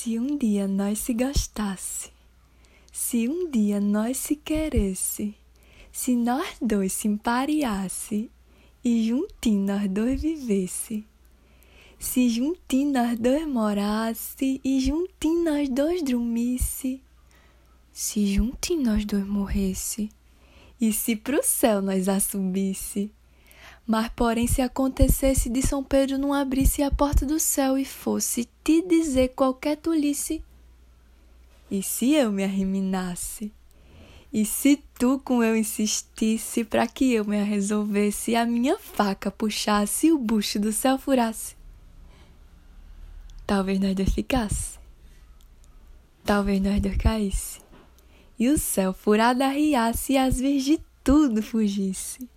Se um dia nós se gostasse, se um dia nós se queresse, se nós dois se empareasse e juntinho nós dois vivesse, se juntinho nós dois morasse e juntinho nós dois dormisse, se juntinho nós dois morresse e se pro céu nós a subisse, mas, porém, se acontecesse de São Pedro não abrisse a porta do céu e fosse te dizer qualquer tolice, e se eu me arriminasse, e se tu com eu insistisse para que eu me resolvesse, a minha faca puxasse e o bucho do céu furasse, talvez nós dois ficasse, talvez nós dois caísse, e o céu furado arriasse e as virgens tudo fugisse.